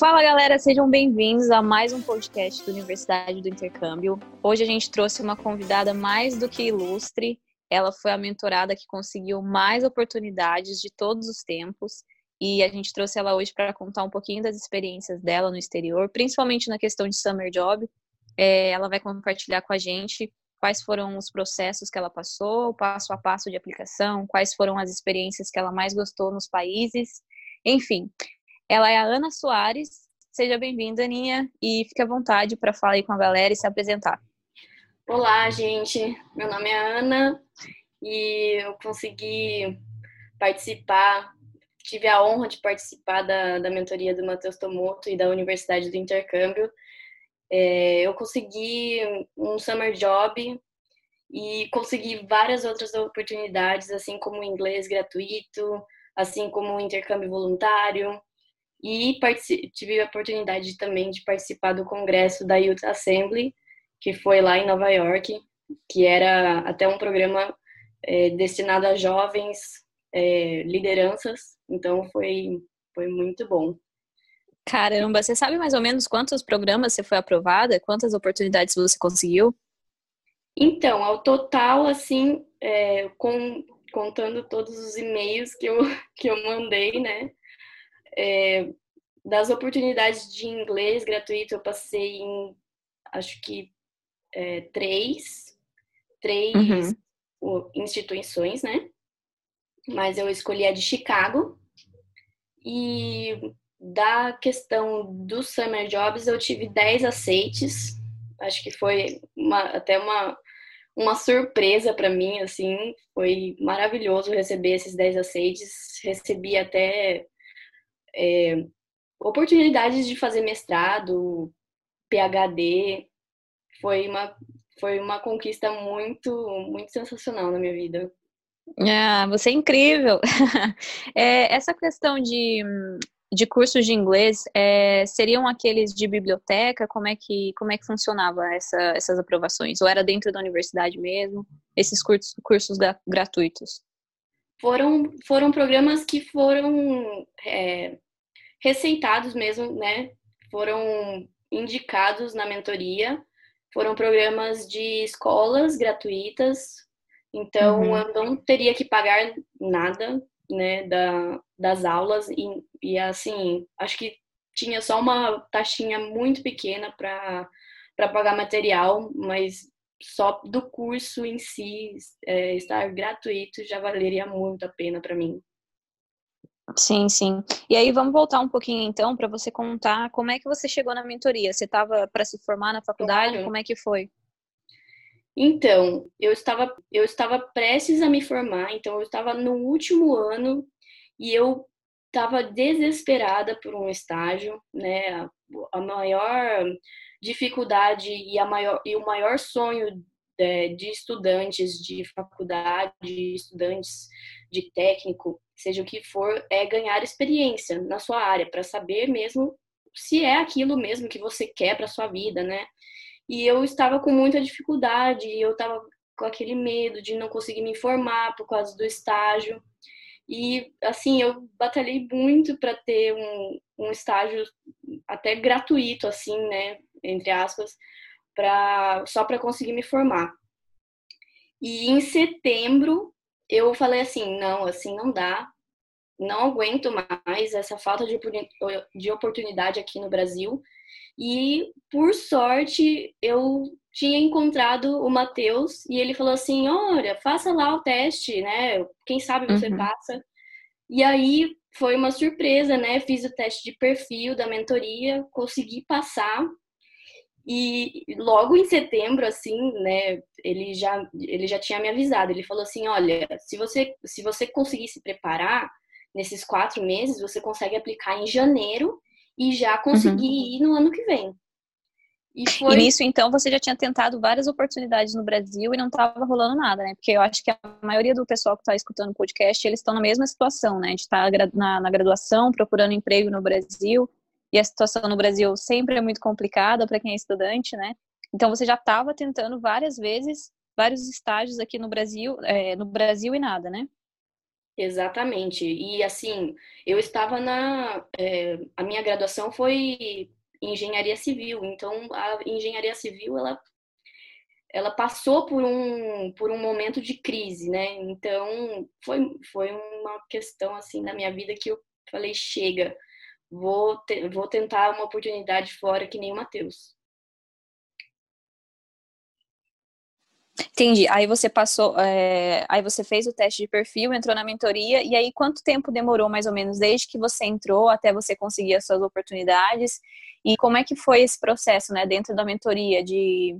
Fala galera, sejam bem-vindos a mais um podcast da Universidade do Intercâmbio. Hoje a gente trouxe uma convidada mais do que ilustre. Ela foi a mentorada que conseguiu mais oportunidades de todos os tempos e a gente trouxe ela hoje para contar um pouquinho das experiências dela no exterior, principalmente na questão de summer job. É, ela vai compartilhar com a gente quais foram os processos que ela passou, o passo a passo de aplicação, quais foram as experiências que ela mais gostou nos países. Enfim, ela é a Ana Soares. Seja bem-vinda, Aninha, e fique à vontade para falar aí com a galera e se apresentar. Olá, gente. Meu nome é Ana e eu consegui participar, tive a honra de participar da, da mentoria do Matheus Tomoto e da Universidade do Intercâmbio é, eu consegui um summer job e consegui várias outras oportunidades, assim como inglês gratuito, assim como intercâmbio voluntário. E tive a oportunidade também de participar do congresso da Youth Assembly, que foi lá em Nova York, que era até um programa é, destinado a jovens é, lideranças. Então foi, foi muito bom. Caramba, você sabe mais ou menos quantos programas você foi aprovada? Quantas oportunidades você conseguiu? Então, ao total, assim, é, com, contando todos os e-mails que eu, que eu mandei, né? É, das oportunidades de inglês gratuito, eu passei em, acho que, é, três, três uhum. instituições, né? Mas eu escolhi a de Chicago. E da questão dos summer jobs, eu tive 10 aceites. Acho que foi uma, até uma, uma surpresa para mim, assim. Foi maravilhoso receber esses 10 aceites. Recebi até é, oportunidades de fazer mestrado, PhD. Foi uma, foi uma conquista muito, muito sensacional na minha vida. Ah, você é incrível! é, essa questão de de cursos de inglês é, seriam aqueles de biblioteca? Como é que, como é que funcionava essa, essas aprovações? Ou era dentro da universidade mesmo? Esses cursos, cursos gratuitos? Foram, foram programas que foram é, receitados mesmo, né? Foram indicados na mentoria. Foram programas de escolas gratuitas. Então, uhum. eu não teria que pagar nada né, da, das aulas e, e assim, acho que tinha só uma taxinha muito pequena para pagar material, mas só do curso em si é, estar gratuito já valeria muito a pena para mim. Sim, sim. E aí vamos voltar um pouquinho então para você contar como é que você chegou na mentoria. Você estava para se formar na faculdade? Claro. Como é que foi? Então, eu estava, eu estava prestes a me formar, então eu estava no último ano e eu estava desesperada por um estágio, né? A maior dificuldade e, a maior, e o maior sonho de, de estudantes de faculdade, de estudantes de técnico, seja o que for, é ganhar experiência na sua área, para saber mesmo se é aquilo mesmo que você quer para sua vida, né? E eu estava com muita dificuldade, eu estava com aquele medo de não conseguir me informar por causa do estágio. E, assim, eu batalhei muito para ter um, um estágio até gratuito, assim, né, entre aspas, pra, só para conseguir me formar. E em setembro, eu falei assim, não, assim não dá, não aguento mais essa falta de oportunidade aqui no Brasil. E, por sorte, eu tinha encontrado o Matheus e ele falou assim: Olha, faça lá o teste, né? Quem sabe você uhum. passa. E aí foi uma surpresa, né? Fiz o teste de perfil da mentoria, consegui passar. E logo em setembro, assim, né, ele já, ele já tinha me avisado. Ele falou assim: olha, se você, se você conseguir se preparar nesses quatro meses, você consegue aplicar em janeiro e já conseguir uhum. ir no ano que vem. E, foi... e nisso, então, você já tinha tentado várias oportunidades no Brasil e não estava rolando nada, né? Porque eu acho que a maioria do pessoal que está escutando o podcast, eles estão na mesma situação, né? De estar tá na, na graduação, procurando emprego no Brasil. E a situação no Brasil sempre é muito complicada para quem é estudante, né? Então, você já estava tentando várias vezes, vários estágios aqui no Brasil, é, no Brasil e nada, né? Exatamente. E assim, eu estava na. É, a minha graduação foi engenharia civil, então a engenharia civil ela, ela passou por um, por um momento de crise, né? Então foi, foi uma questão assim na minha vida que eu falei: chega, vou, te, vou tentar uma oportunidade fora que nem o Matheus. Entendi. Aí você passou, é... aí você fez o teste de perfil, entrou na mentoria, e aí quanto tempo demorou mais ou menos desde que você entrou até você conseguir as suas oportunidades? E como é que foi esse processo, né, dentro da mentoria de,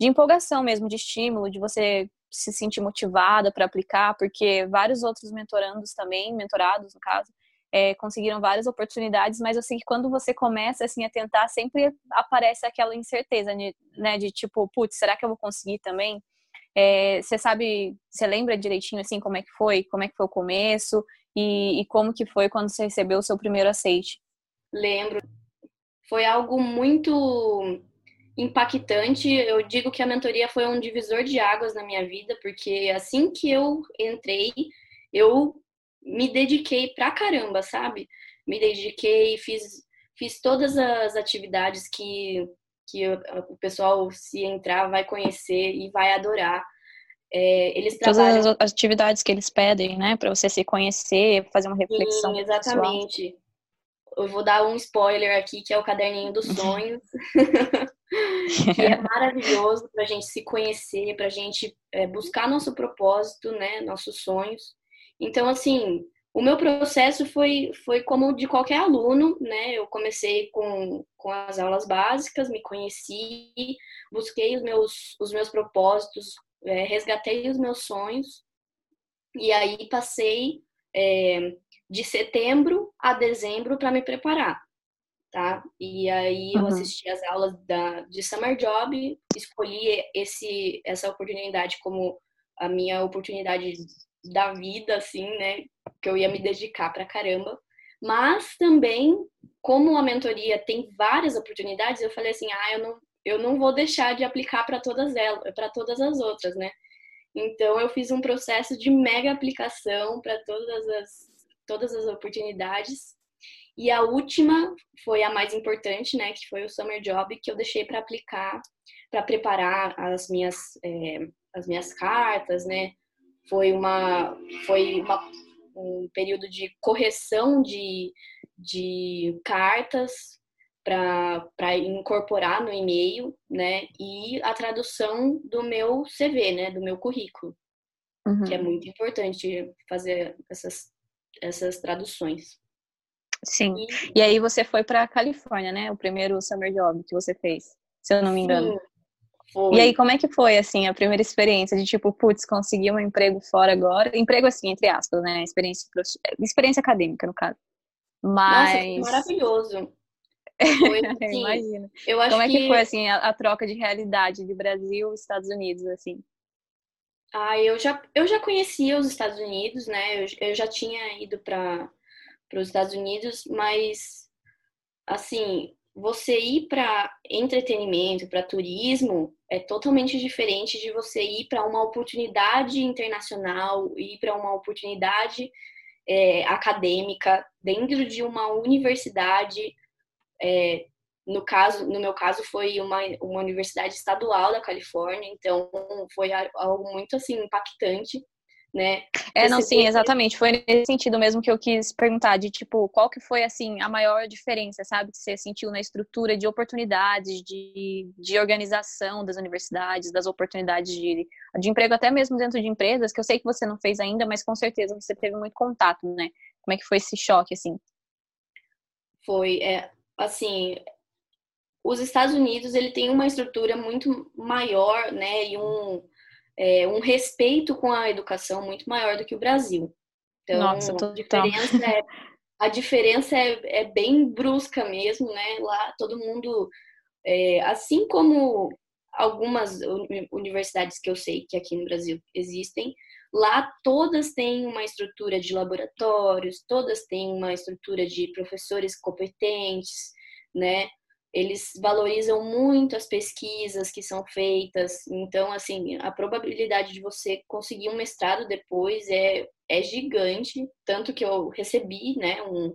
de empolgação mesmo, de estímulo, de você se sentir motivada para aplicar, porque vários outros mentorandos também, mentorados no caso, é, conseguiram várias oportunidades, mas eu sei que quando você começa assim a tentar, sempre aparece aquela incerteza, né, de tipo, putz, será que eu vou conseguir também? É, você sabe, você lembra direitinho assim como é que foi, como é que foi o começo e, e como que foi quando você recebeu o seu primeiro aceite? Lembro. Foi algo muito impactante. Eu digo que a mentoria foi um divisor de águas na minha vida, porque assim que eu entrei, eu me dediquei pra caramba, sabe? Me dediquei, fiz, fiz todas as atividades que, que o pessoal, se entrar, vai conhecer e vai adorar. É, eles trabalham... Todas as atividades que eles pedem, né? Para você se conhecer, fazer uma reflexão. Sim, exatamente. Pessoal. Eu vou dar um spoiler aqui, que é o caderninho dos sonhos. que é maravilhoso para a gente se conhecer, para a gente é, buscar nosso propósito, né? Nossos sonhos. Então, assim, o meu processo foi, foi como de qualquer aluno, né? Eu comecei com, com as aulas básicas, me conheci, busquei os meus, os meus propósitos, é, resgatei os meus sonhos, e aí passei é, de setembro a dezembro para me preparar, tá? E aí eu uhum. assisti as aulas da, de Summer Job, escolhi esse, essa oportunidade como a minha oportunidade da vida, assim, né? Que eu ia me dedicar pra caramba. Mas também, como a mentoria tem várias oportunidades, eu falei assim, ah, eu não, eu não vou deixar de aplicar para todas elas, para todas as outras, né? Então eu fiz um processo de mega aplicação para todas as todas as oportunidades. E a última foi a mais importante, né, que foi o summer job que eu deixei para aplicar, para preparar as minhas é, as minhas cartas, né, foi uma foi uma, um período de correção de, de cartas para incorporar no e-mail, né? E a tradução do meu CV, né? Do meu currículo, uhum. que é muito importante fazer essas, essas traduções. Sim. E, e aí você foi para Califórnia, né? O primeiro summer job que você fez, se eu não me engano. Sim. Foi. E aí, como é que foi, assim, a primeira experiência de, tipo, putz, consegui um emprego fora agora? Emprego, assim, entre aspas, né? Experiência, experiência acadêmica, no caso. Mas... Nossa, maravilhoso. Foi, assim, Imagina. Como é que, que foi, assim, a, a, troca de realidade de Brasil e Estados Unidos, assim? Ah, eu já, eu já conhecia os Estados Unidos, né? Eu, eu já tinha ido para os Estados Unidos, mas, assim, você ir para entretenimento, para turismo, é totalmente diferente de você ir para uma oportunidade internacional, ir para uma oportunidade é, acadêmica dentro de uma universidade. É, no caso, no meu caso, foi uma, uma universidade estadual da Califórnia, então foi algo muito assim impactante né? É, não, sim, exatamente. Foi nesse sentido mesmo que eu quis perguntar, de tipo, qual que foi, assim, a maior diferença, sabe, que você sentiu na estrutura de oportunidades, de, de organização das universidades, das oportunidades de, de emprego, até mesmo dentro de empresas, que eu sei que você não fez ainda, mas com certeza você teve muito contato, né? Como é que foi esse choque, assim? Foi, é, assim, os Estados Unidos, ele tem uma estrutura muito maior, né, e um é, um respeito com a educação muito maior do que o Brasil. Então, Nossa, a diferença, é, a diferença é, é, bem brusca mesmo, né? Lá todo mundo, é, assim como algumas universidades que eu sei que aqui no Brasil existem, lá todas têm uma estrutura de laboratórios, todas têm uma estrutura de professores competentes, né? Eles valorizam muito as pesquisas que são feitas. Então, assim, a probabilidade de você conseguir um mestrado depois é, é gigante. Tanto que eu recebi, né, um,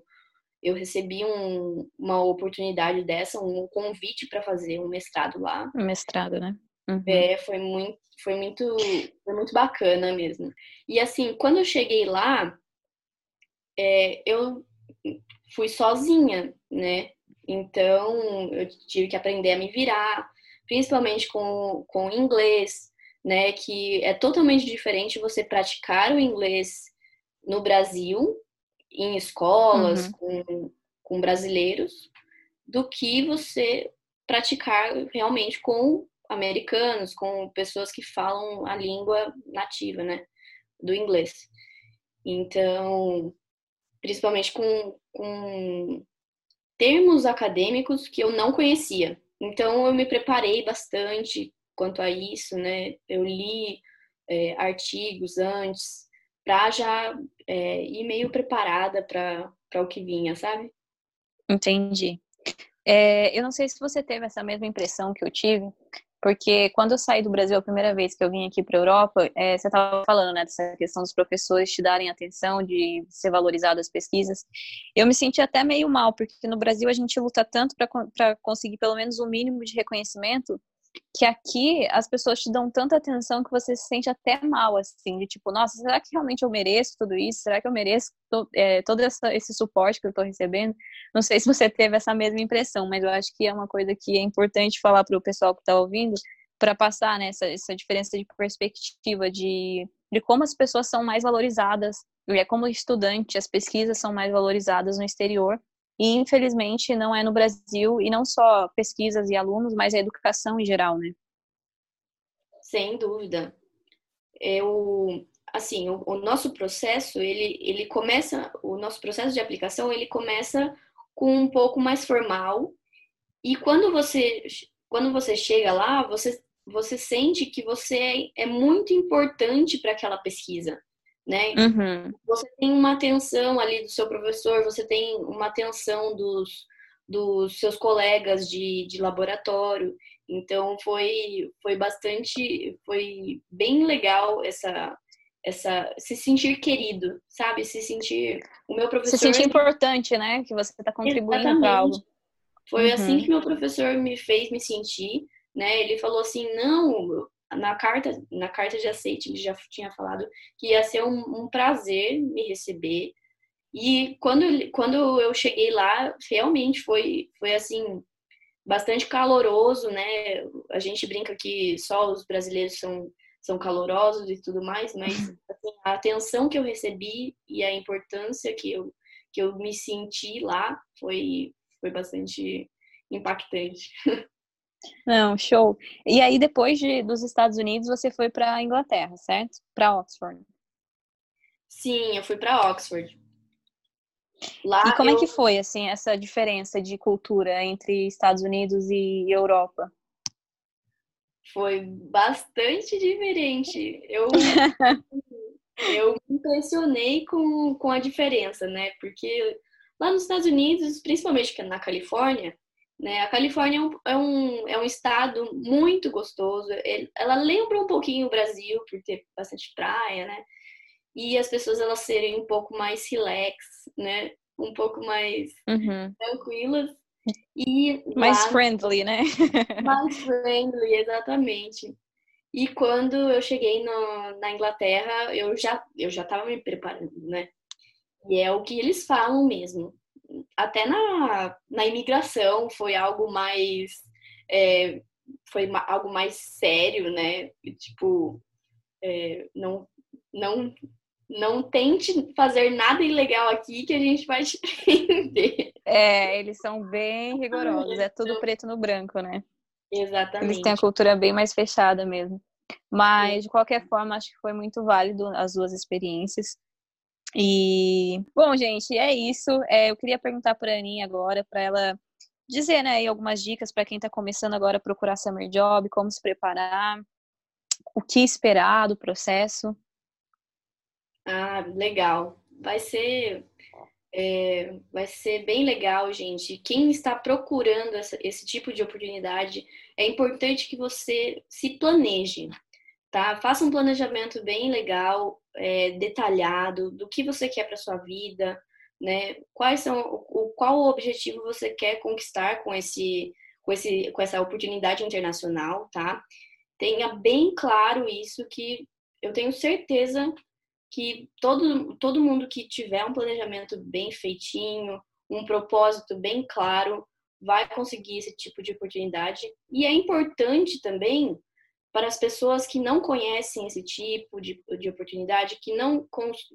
eu recebi um, uma oportunidade dessa, um convite para fazer um mestrado lá. Um mestrado, né? Uhum. É, foi muito, foi muito, foi muito bacana mesmo. E assim, quando eu cheguei lá, é, eu fui sozinha, né? Então, eu tive que aprender a me virar, principalmente com, com inglês, né? Que é totalmente diferente você praticar o inglês no Brasil, em escolas, uhum. com, com brasileiros, do que você praticar realmente com americanos, com pessoas que falam a língua nativa, né? Do inglês. Então, principalmente com, com termos acadêmicos que eu não conhecia. Então eu me preparei bastante quanto a isso, né? Eu li é, artigos antes para já é, ir meio preparada para o que vinha, sabe? Entendi. É, eu não sei se você teve essa mesma impressão que eu tive, porque quando eu saí do Brasil a primeira vez que eu vim aqui para a Europa, é, você estava falando né, dessa questão dos professores te darem atenção, de ser valorizado as pesquisas. Eu me senti até meio mal, porque no Brasil a gente luta tanto para conseguir pelo menos o um mínimo de reconhecimento, que aqui as pessoas te dão tanta atenção que você se sente até mal, assim, de tipo, nossa, será que realmente eu mereço tudo isso? Será que eu mereço to, é, todo essa, esse suporte que eu estou recebendo? Não sei se você teve essa mesma impressão, mas eu acho que é uma coisa que é importante falar para o pessoal que está ouvindo, para passar né, essa, essa diferença de perspectiva de, de como as pessoas são mais valorizadas, e é como estudante, as pesquisas são mais valorizadas no exterior, e infelizmente não é no Brasil, e não só pesquisas e alunos, mas a educação em geral, né? Sem dúvida. Eu, assim, o, o, nosso processo, ele, ele começa, o nosso processo de aplicação, ele começa com um pouco mais formal, e quando você, quando você chega lá, você, você sente que você é, é muito importante para aquela pesquisa né? Uhum. Você tem uma atenção ali do seu professor, você tem uma atenção dos, dos seus colegas de, de laboratório. Então foi foi bastante foi bem legal essa essa se sentir querido, sabe? Se sentir o meu professor se sentir importante, né? Que você está contribuindo para algo. Foi uhum. assim que meu professor me fez me sentir, né? Ele falou assim: "Não, na carta, na carta de aceite, ele já tinha falado que ia ser um, um prazer me receber. E quando, quando eu cheguei lá, realmente foi, foi assim, bastante caloroso, né? A gente brinca que só os brasileiros são, são calorosos e tudo mais, mas uhum. assim, a atenção que eu recebi e a importância que eu, que eu me senti lá foi, foi bastante impactante. Não, show. E aí, depois de, dos Estados Unidos, você foi para a Inglaterra, certo? Para Oxford. Sim, eu fui para Oxford. Lá e como eu... é que foi, assim, essa diferença de cultura entre Estados Unidos e Europa? Foi bastante diferente. Eu, eu me impressionei com, com a diferença, né? Porque lá nos Estados Unidos, principalmente na Califórnia, né? A Califórnia é um, é um, é estado muito gostoso. ela lembra um pouquinho o Brasil, por ter bastante praia, né? E as pessoas elas serem um pouco mais relax, né? Um pouco mais uhum. tranquilas. E mais lá, friendly, né? mais friendly, exatamente. E quando eu cheguei no, na Inglaterra, eu já eu já estava me preparando, né? E é o que eles falam mesmo até na, na imigração foi algo mais é, foi algo mais sério, né? Tipo, é, não, não, não tente fazer nada ilegal aqui que a gente vai te prender. É, eles são bem rigorosos, é tudo preto no branco, né? Exatamente. Eles têm a cultura bem mais fechada mesmo. Mas, de qualquer forma, acho que foi muito válido as duas experiências. E, bom, gente, é isso. É, eu queria perguntar para a Aninha agora, para ela dizer, né, algumas dicas para quem está começando agora a procurar Summer Job, como se preparar, o que esperar do processo. Ah, legal. Vai ser É, vai ser bem legal, gente. Quem está procurando essa, esse tipo de oportunidade, é importante que você se planeje, tá? Faça um planejamento bem legal, é, detalhado do que você quer para sua vida, né? Quais são o, qual o objetivo você quer conquistar com esse com esse com essa oportunidade internacional, tá? Tenha bem claro isso que eu tenho certeza que todo todo mundo que tiver um planejamento bem feitinho, um propósito bem claro, vai conseguir esse tipo de oportunidade. E é importante também para as pessoas que não conhecem esse tipo de, de oportunidade, que não,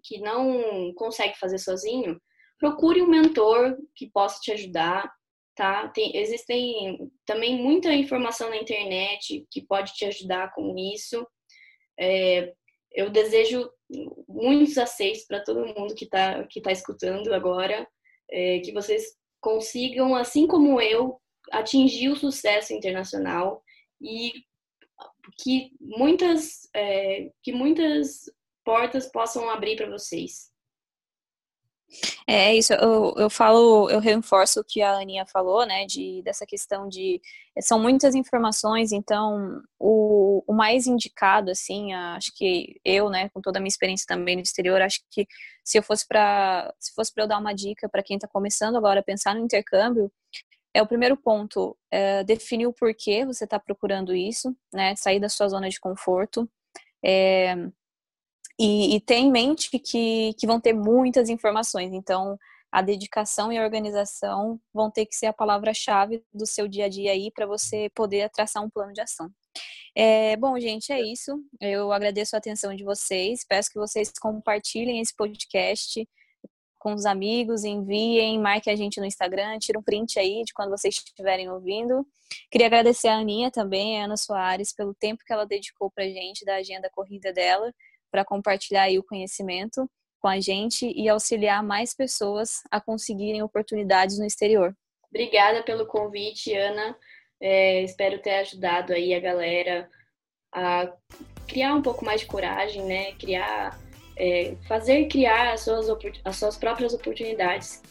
que não consegue fazer sozinho, procure um mentor que possa te ajudar, tá? Tem, existem também muita informação na internet que pode te ajudar com isso. É, eu desejo muitos aceitos para todo mundo que está que tá escutando agora, é, que vocês consigam, assim como eu, atingir o sucesso internacional e que muitas, é, que muitas portas possam abrir para vocês. É isso, eu, eu falo, eu reforço o que a Aninha falou, né, de, dessa questão de, são muitas informações, então, o, o mais indicado, assim, acho que eu, né, com toda a minha experiência também no exterior, acho que se eu fosse para, se fosse para eu dar uma dica para quem está começando agora a pensar no intercâmbio, é o primeiro ponto, é definir o porquê você está procurando isso, né? Sair da sua zona de conforto. É, e, e ter em mente que, que vão ter muitas informações. Então, a dedicação e a organização vão ter que ser a palavra-chave do seu dia a dia aí para você poder traçar um plano de ação. É, bom, gente, é isso. Eu agradeço a atenção de vocês. Peço que vocês compartilhem esse podcast com os amigos, enviem, marquem a gente no Instagram, tira um print aí de quando vocês estiverem ouvindo. Queria agradecer a Aninha também, a Ana Soares, pelo tempo que ela dedicou para a gente, da agenda corrida dela, para compartilhar aí o conhecimento com a gente e auxiliar mais pessoas a conseguirem oportunidades no exterior. Obrigada pelo convite, Ana. É, espero ter ajudado aí a galera a criar um pouco mais de coragem, né? Criar é, fazer criar as suas, as suas próprias oportunidades.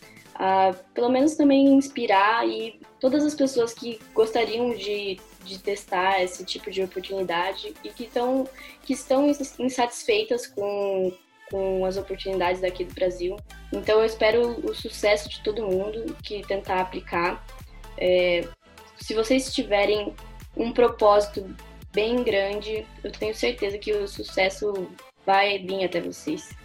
Pelo menos também inspirar e todas as pessoas que gostariam de, de testar esse tipo de oportunidade e que, tão, que estão insatisfeitas com, com as oportunidades daqui do Brasil. Então eu espero o sucesso de todo mundo que tentar aplicar. É, se vocês tiverem um propósito bem grande, eu tenho certeza que o sucesso vai vir até vocês.